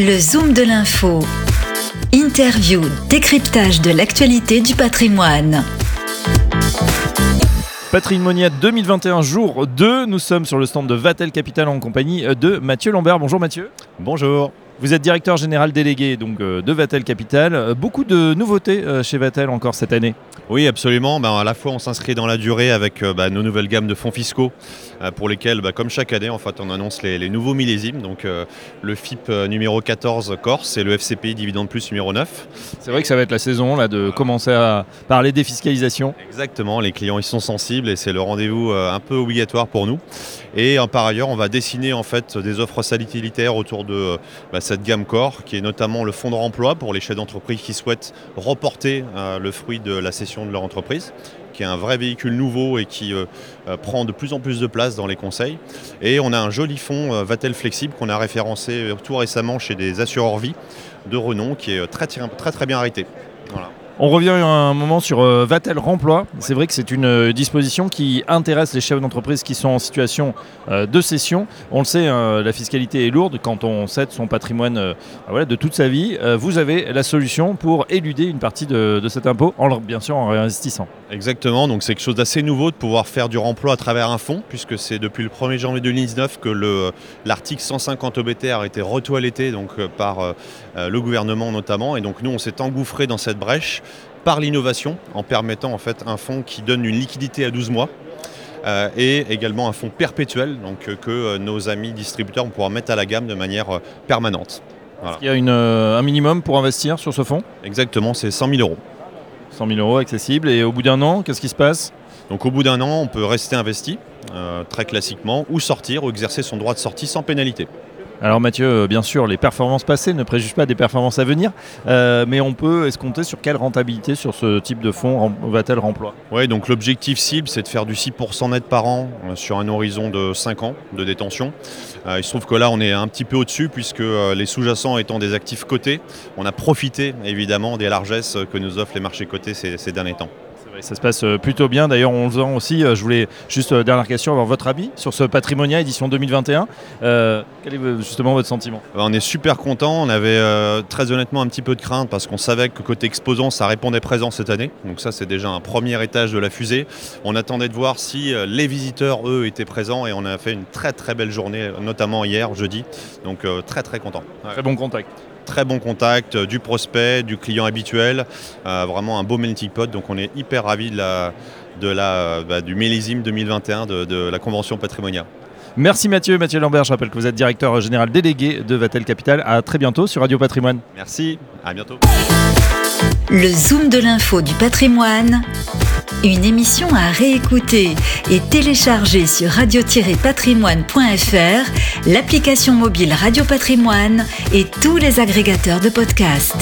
Le Zoom de l'info. Interview, décryptage de l'actualité du patrimoine. Patrimonia 2021, jour 2. Nous sommes sur le stand de Vatel Capital en compagnie de Mathieu Lambert. Bonjour Mathieu. Bonjour. Vous êtes directeur général délégué donc, euh, de Vatel Capital. Euh, beaucoup de nouveautés euh, chez Vatel encore cette année. Oui, absolument. Ben, à la fois, on s'inscrit dans la durée avec ben, nos nouvelles gammes de fonds fiscaux pour lesquels, ben, comme chaque année, en fait, on annonce les, nouveaux millésimes. Donc, le FIP numéro 14 Corse et le FCPI Dividende Plus numéro 9. C'est vrai que ça va être la saison là, de commencer à parler défiscalisation. Exactement. Les clients, ils sont sensibles et c'est le rendez-vous un peu obligatoire pour nous. Et par ailleurs, on va dessiner en fait des offres satellitaires autour de cette gamme Core, qui est notamment le fonds de remploi pour les chefs d'entreprise qui souhaitent reporter euh, le fruit de la cession de leur entreprise qui est un vrai véhicule nouveau et qui euh, euh, prend de plus en plus de place dans les conseils. Et on a un joli fonds Vatel Flexible qu'on a référencé tout récemment chez des assureurs vie de renom qui est très très, bien arrêté. On revient un moment sur euh, Vatel Remploi. C'est vrai que c'est une euh, disposition qui intéresse les chefs d'entreprise qui sont en situation euh, de cession. On le sait, hein, la fiscalité est lourde quand on cède son patrimoine bah de toute sa vie. vous avez la solution pour éluder une partie de, cet impôt, en, bien sûr en réinvestissant. Exactement, donc c'est quelque chose d'assez nouveau de pouvoir faire du remploi à travers un fonds, puisque c'est depuis le 1er janvier 2019 que l'article 150 OBTR a été retoiletté donc, par le gouvernement notamment. Et donc nous, on s'est engouffré dans cette brèche par l'innovation en permettant en fait un fonds qui donne une liquidité à 12 mois. Euh, et également un fonds perpétuel donc, euh, que euh, nos amis distributeurs vont pouvoir mettre à la gamme de manière permanente. Il y a une, un minimum pour investir sur ce fonds? Exactement, c'est 100 000 euros. 100 000 euros accessible. Et au bout d'un an, qu'est-ce qui se passe? Donc au bout d'un an, on peut rester investi, très classiquement, ou sortir, ou exercer son droit de sortie sans pénalité. Alors Mathieu, euh, bien sûr, les performances passées ne préjugent pas des performances à venir, euh, mais on peut escompter sur quelle rentabilité sur ce type de fonds va-t-elle remploie? Oui, donc l'objectif cible, c'est de faire du 6% net par an euh, sur un horizon de 5 ans de détention. il se trouve que là, on est un petit peu au-dessus, puisque les sous-jacents étant des actifs cotés, on a profité évidemment des largesses que nous offrent les marchés cotés ces derniers temps ça se passe euh, plutôt bien. D'ailleurs, on le aussi. Euh, je voulais juste, euh, dernière question, avoir votre avis sur ce Patrimonia édition 2021. quel est justement votre sentiment? On est super content. On avait très honnêtement un petit peu de crainte parce qu'on savait que côté exposant, ça répondait présent cette année. Donc ça, c'est déjà un premier étage de la fusée. On attendait de voir si les visiteurs, eux, étaient présents et on a fait une très très belle journée, notamment hier, jeudi. Donc très très content. Très bon contact très bon contact du prospect, du client habituel, euh, vraiment un beau melting pot. Donc on est hyper ravis de la, de la, bah, du millésime 2021 de, la convention Patrimonia. Merci Mathieu. Mathieu Lambert, je rappelle que vous êtes directeur général délégué de Vatel Capital. À très bientôt sur Radio Patrimoine. Merci, à bientôt. Le Zoom de l'info du patrimoine, une émission à réécouter et télécharger sur radio-patrimoine.fr, l'application mobile Radio Patrimoine et tous les agrégateurs de podcasts.